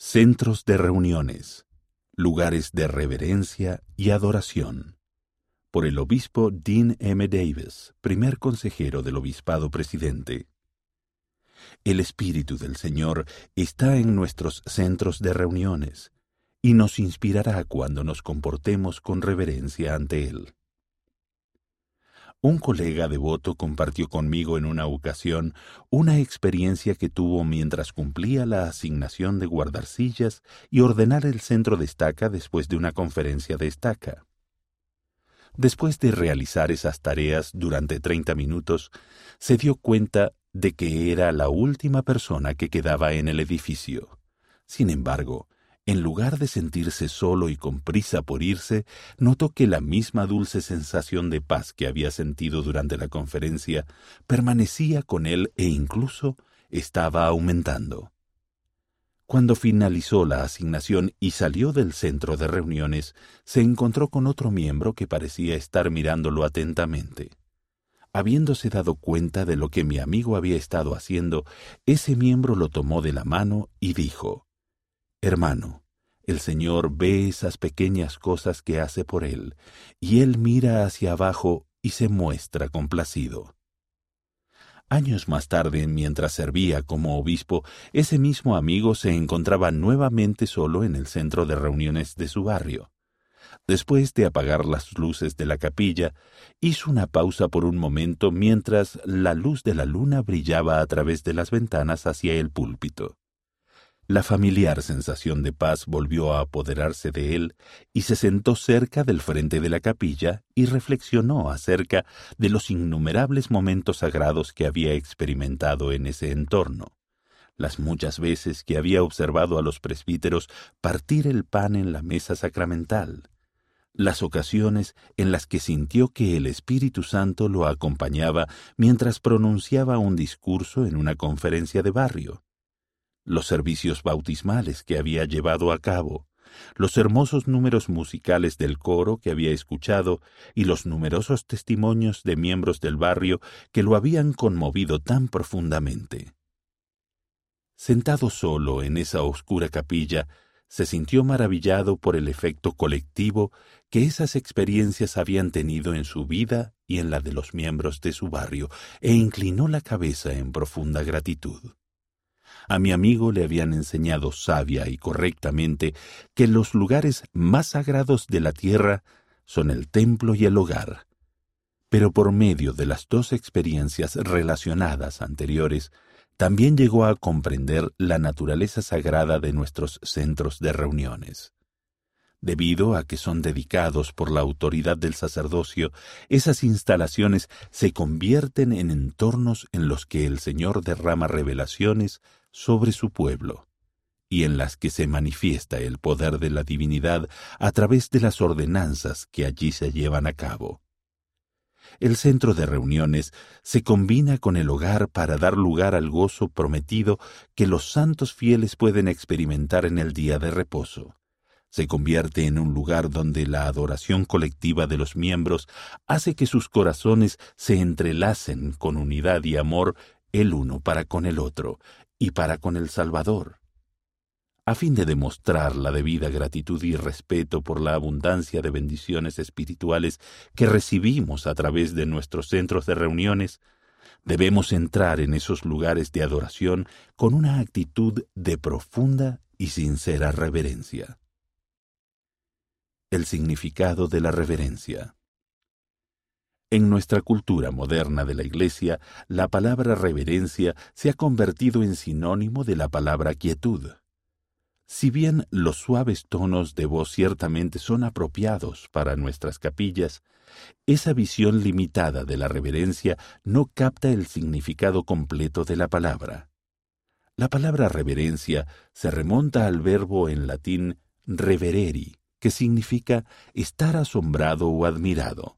Centros de reuniones, lugares de reverencia y adoración. Por el obispo Dean M. Davis, primer consejero del obispado presidente. El Espíritu del Señor está en nuestros centros de reuniones y nos inspirará cuando nos comportemos con reverencia ante Él. Un colega devoto compartió conmigo en una ocasión una experiencia que tuvo mientras cumplía la asignación de guardar sillas y ordenar el centro de estaca después de una conferencia de estaca. Después de realizar esas tareas durante treinta minutos, se dio cuenta de que era la última persona que quedaba en el edificio. Sin embargo, en lugar de sentirse solo y con prisa por irse, notó que la misma dulce sensación de paz que había sentido durante la conferencia permanecía con él e incluso estaba aumentando. Cuando finalizó la asignación y salió del centro de reuniones, se encontró con otro miembro que parecía estar mirándolo atentamente. Habiéndose dado cuenta de lo que mi amigo había estado haciendo, ese miembro lo tomó de la mano y dijo, Hermano, el Señor ve esas pequeñas cosas que hace por Él, y Él mira hacia abajo y se muestra complacido. Años más tarde, mientras servía como obispo, ese mismo amigo se encontraba nuevamente solo en el centro de reuniones de su barrio. Después de apagar las luces de la capilla, hizo una pausa por un momento mientras la luz de la luna brillaba a través de las ventanas hacia el púlpito. La familiar sensación de paz volvió a apoderarse de él y se sentó cerca del frente de la capilla y reflexionó acerca de los innumerables momentos sagrados que había experimentado en ese entorno, las muchas veces que había observado a los presbíteros partir el pan en la mesa sacramental, las ocasiones en las que sintió que el Espíritu Santo lo acompañaba mientras pronunciaba un discurso en una conferencia de barrio, los servicios bautismales que había llevado a cabo, los hermosos números musicales del coro que había escuchado y los numerosos testimonios de miembros del barrio que lo habían conmovido tan profundamente. Sentado solo en esa oscura capilla, se sintió maravillado por el efecto colectivo que esas experiencias habían tenido en su vida y en la de los miembros de su barrio, e inclinó la cabeza en profunda gratitud. A mi amigo le habían enseñado sabia y correctamente que los lugares más sagrados de la tierra son el templo y el hogar. Pero por medio de las dos experiencias relacionadas anteriores, también llegó a comprender la naturaleza sagrada de nuestros centros de reuniones. Debido a que son dedicados por la autoridad del sacerdocio, esas instalaciones se convierten en entornos en los que el Señor derrama revelaciones sobre su pueblo, y en las que se manifiesta el poder de la divinidad a través de las ordenanzas que allí se llevan a cabo. El centro de reuniones se combina con el hogar para dar lugar al gozo prometido que los santos fieles pueden experimentar en el día de reposo. Se convierte en un lugar donde la adoración colectiva de los miembros hace que sus corazones se entrelacen con unidad y amor el uno para con el otro, y para con el Salvador. A fin de demostrar la debida gratitud y respeto por la abundancia de bendiciones espirituales que recibimos a través de nuestros centros de reuniones, debemos entrar en esos lugares de adoración con una actitud de profunda y sincera reverencia. El significado de la reverencia. En nuestra cultura moderna de la Iglesia, la palabra reverencia se ha convertido en sinónimo de la palabra quietud. Si bien los suaves tonos de voz ciertamente son apropiados para nuestras capillas, esa visión limitada de la reverencia no capta el significado completo de la palabra. La palabra reverencia se remonta al verbo en latín revereri, que significa estar asombrado o admirado.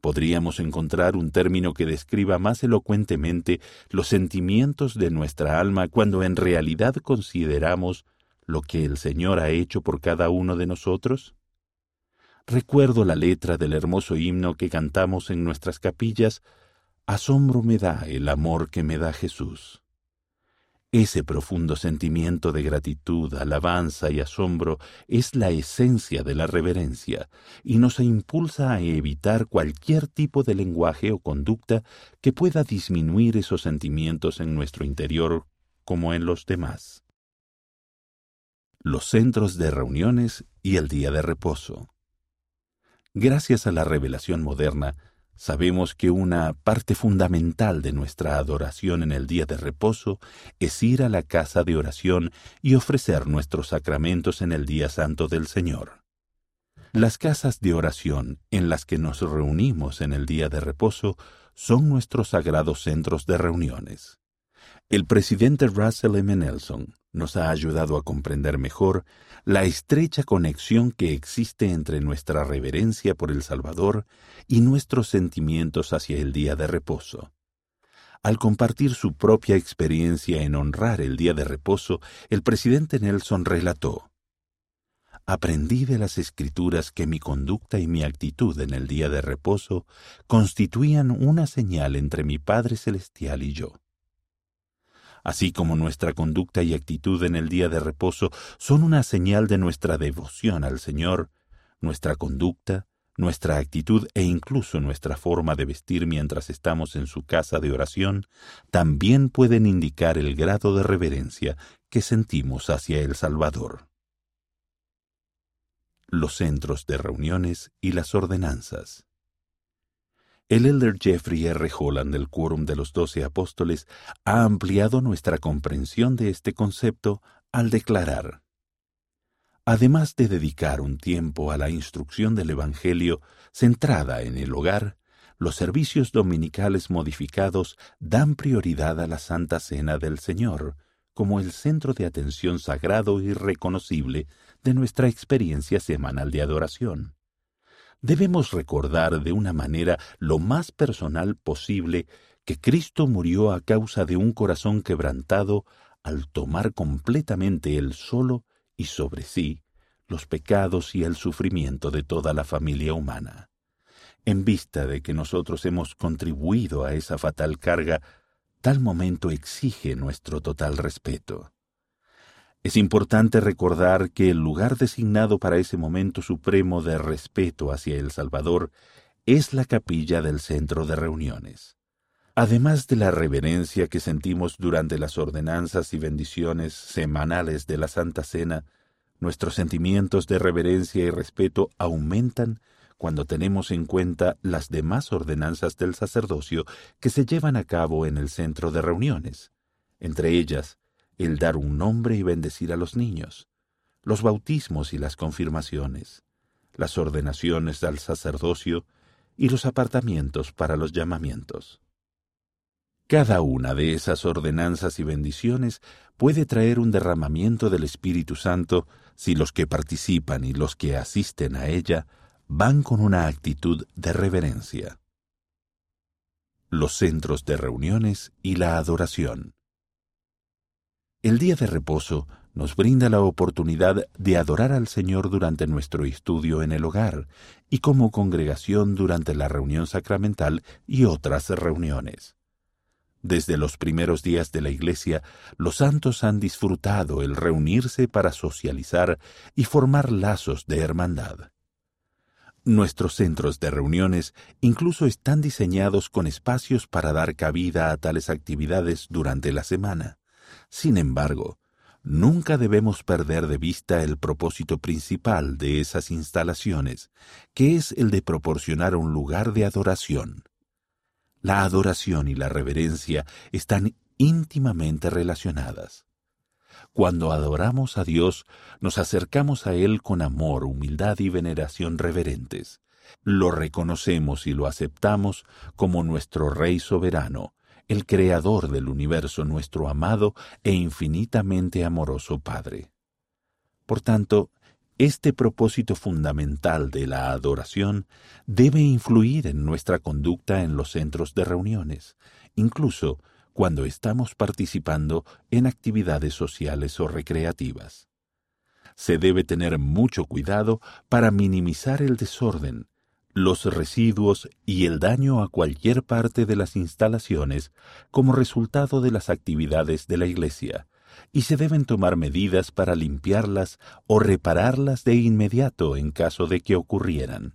Podríamos encontrar un término que describa más elocuentemente los sentimientos de nuestra alma cuando en realidad consideramos lo que el Señor ha hecho por cada uno de nosotros? Recuerdo la letra del hermoso himno que cantamos en nuestras capillas, Asombro me da el amor que me da Jesús. Ese profundo sentimiento de gratitud, alabanza y asombro es la esencia de la reverencia y nos impulsa a evitar cualquier tipo de lenguaje o conducta que pueda disminuir esos sentimientos en nuestro interior como en los demás. Los centros de reuniones y el día de reposo. Gracias a la revelación moderna, Sabemos que una parte fundamental de nuestra adoración en el día de reposo es ir a la casa de oración y ofrecer nuestros sacramentos en el día santo del Señor. Las casas de oración en las que nos reunimos en el día de reposo son nuestros sagrados centros de reuniones. El presidente Russell M. Nelson nos ha ayudado a comprender mejor la estrecha conexión que existe entre nuestra reverencia por el Salvador y nuestros sentimientos hacia el día de reposo. Al compartir su propia experiencia en honrar el día de reposo, el presidente Nelson relató, Aprendí de las escrituras que mi conducta y mi actitud en el día de reposo constituían una señal entre mi Padre Celestial y yo así como nuestra conducta y actitud en el día de reposo son una señal de nuestra devoción al Señor, nuestra conducta, nuestra actitud e incluso nuestra forma de vestir mientras estamos en su casa de oración también pueden indicar el grado de reverencia que sentimos hacia el Salvador. Los centros de reuniones y las ordenanzas. El elder Jeffrey R. Holland del Quórum de los Doce Apóstoles ha ampliado nuestra comprensión de este concepto al declarar Además de dedicar un tiempo a la instrucción del Evangelio centrada en el hogar, los servicios dominicales modificados dan prioridad a la Santa Cena del Señor como el centro de atención sagrado y reconocible de nuestra experiencia semanal de adoración debemos recordar de una manera lo más personal posible que Cristo murió a causa de un corazón quebrantado al tomar completamente él solo y sobre sí los pecados y el sufrimiento de toda la familia humana. En vista de que nosotros hemos contribuido a esa fatal carga, tal momento exige nuestro total respeto. Es importante recordar que el lugar designado para ese momento supremo de respeto hacia el Salvador es la capilla del centro de reuniones. Además de la reverencia que sentimos durante las ordenanzas y bendiciones semanales de la Santa Cena, nuestros sentimientos de reverencia y respeto aumentan cuando tenemos en cuenta las demás ordenanzas del sacerdocio que se llevan a cabo en el centro de reuniones, entre ellas el dar un nombre y bendecir a los niños, los bautismos y las confirmaciones, las ordenaciones al sacerdocio y los apartamientos para los llamamientos. Cada una de esas ordenanzas y bendiciones puede traer un derramamiento del Espíritu Santo si los que participan y los que asisten a ella van con una actitud de reverencia. Los centros de reuniones y la adoración. El día de reposo nos brinda la oportunidad de adorar al Señor durante nuestro estudio en el hogar y como congregación durante la reunión sacramental y otras reuniones. Desde los primeros días de la Iglesia, los santos han disfrutado el reunirse para socializar y formar lazos de hermandad. Nuestros centros de reuniones incluso están diseñados con espacios para dar cabida a tales actividades durante la semana. Sin embargo, nunca debemos perder de vista el propósito principal de esas instalaciones, que es el de proporcionar un lugar de adoración. La adoración y la reverencia están íntimamente relacionadas. Cuando adoramos a Dios, nos acercamos a Él con amor, humildad y veneración reverentes. Lo reconocemos y lo aceptamos como nuestro Rey soberano, el Creador del universo, nuestro amado e infinitamente amoroso Padre. Por tanto, este propósito fundamental de la adoración debe influir en nuestra conducta en los centros de reuniones, incluso cuando estamos participando en actividades sociales o recreativas. Se debe tener mucho cuidado para minimizar el desorden, los residuos y el daño a cualquier parte de las instalaciones como resultado de las actividades de la Iglesia, y se deben tomar medidas para limpiarlas o repararlas de inmediato en caso de que ocurrieran.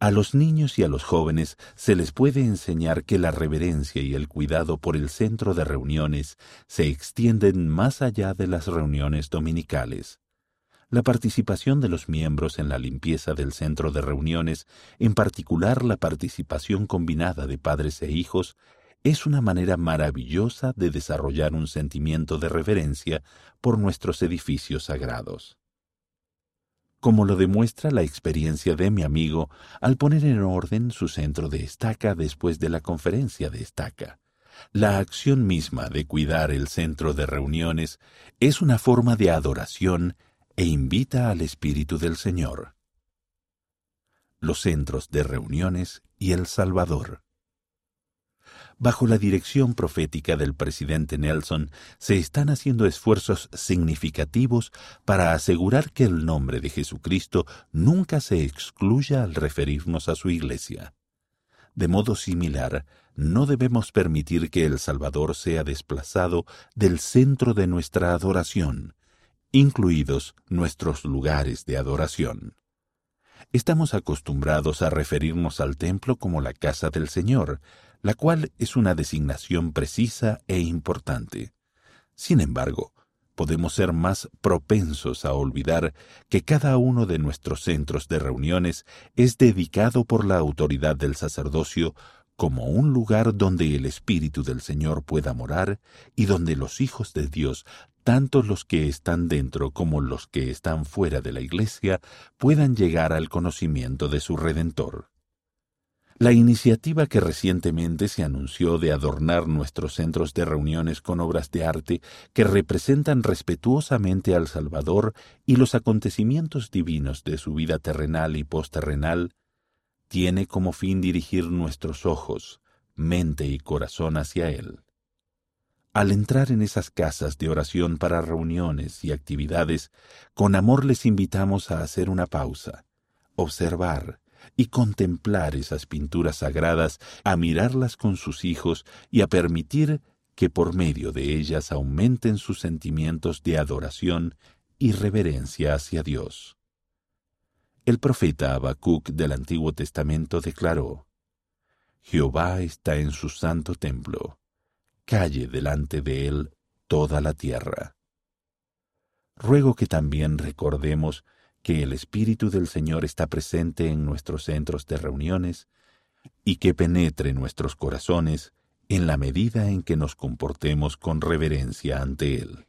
A los niños y a los jóvenes se les puede enseñar que la reverencia y el cuidado por el centro de reuniones se extienden más allá de las reuniones dominicales. La participación de los miembros en la limpieza del centro de reuniones, en particular la participación combinada de padres e hijos, es una manera maravillosa de desarrollar un sentimiento de reverencia por nuestros edificios sagrados como lo demuestra la experiencia de mi amigo al poner en orden su centro de estaca después de la conferencia de estaca. La acción misma de cuidar el centro de reuniones es una forma de adoración e invita al Espíritu del Señor. Los centros de reuniones y el Salvador bajo la dirección profética del presidente Nelson, se están haciendo esfuerzos significativos para asegurar que el nombre de Jesucristo nunca se excluya al referirnos a su iglesia. De modo similar, no debemos permitir que el Salvador sea desplazado del centro de nuestra adoración, incluidos nuestros lugares de adoración. Estamos acostumbrados a referirnos al templo como la casa del Señor, la cual es una designación precisa e importante. Sin embargo, podemos ser más propensos a olvidar que cada uno de nuestros centros de reuniones es dedicado por la autoridad del sacerdocio como un lugar donde el Espíritu del Señor pueda morar y donde los hijos de Dios, tanto los que están dentro como los que están fuera de la Iglesia, puedan llegar al conocimiento de su Redentor. La iniciativa que recientemente se anunció de adornar nuestros centros de reuniones con obras de arte que representan respetuosamente al Salvador y los acontecimientos divinos de su vida terrenal y posterrenal, tiene como fin dirigir nuestros ojos, mente y corazón hacia Él. Al entrar en esas casas de oración para reuniones y actividades, con amor les invitamos a hacer una pausa, observar, y contemplar esas pinturas sagradas, a mirarlas con sus hijos y a permitir que por medio de ellas aumenten sus sentimientos de adoración y reverencia hacia Dios. El profeta Habacuc del Antiguo Testamento declaró, Jehová está en su santo templo, calle delante de él toda la tierra. Ruego que también recordemos que el Espíritu del Señor está presente en nuestros centros de reuniones y que penetre nuestros corazones en la medida en que nos comportemos con reverencia ante Él.